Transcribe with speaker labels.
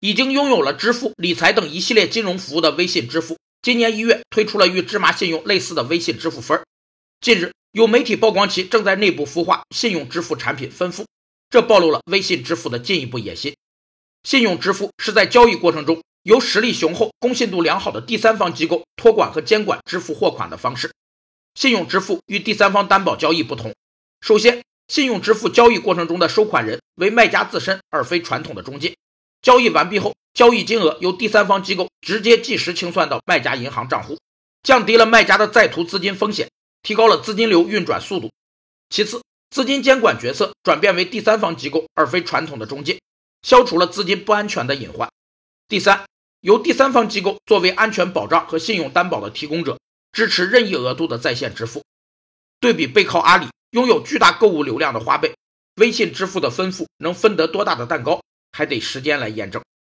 Speaker 1: 已经拥有了支付、理财等一系列金融服务的微信支付，今年一月推出了与芝麻信用类似的微信支付分。近日，有媒体曝光其正在内部孵化信用支付产品分付，这暴露了微信支付的进一步野心。信用支付是在交易过程中由实力雄厚、公信度良好的第三方机构托管和监管支付货款的方式。信用支付与第三方担保交易不同，首先，信用支付交易过程中的收款人为卖家自身，而非传统的中介。交易完毕后，交易金额由第三方机构直接即时清算到卖家银行账户，降低了卖家的在途资金风险，提高了资金流运转速度。其次，资金监管角色转变为第三方机构，而非传统的中介，消除了资金不安全的隐患。第三，由第三方机构作为安全保障和信用担保的提供者，支持任意额度的在线支付。对比背靠阿里、拥有巨大购物流量的花呗，微信支付的分付能分得多大的蛋糕？还得时间来验证。